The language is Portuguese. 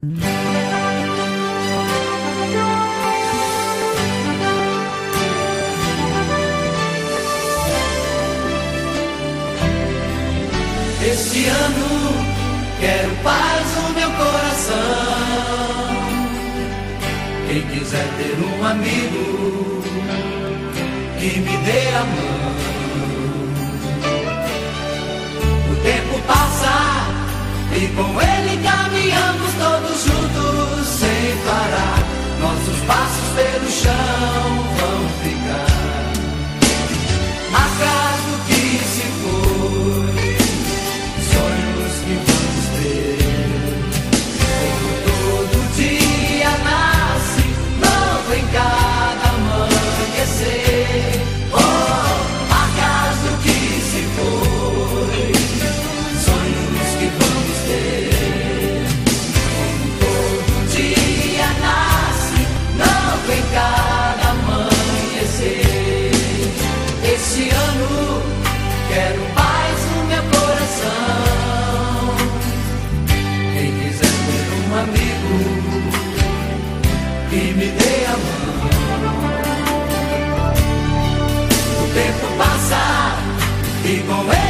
Este ano quero paz no meu coração. Quem quiser ter um amigo que me dê a mão. passos pelo chão. me dê a mão. O tempo passa e com ele.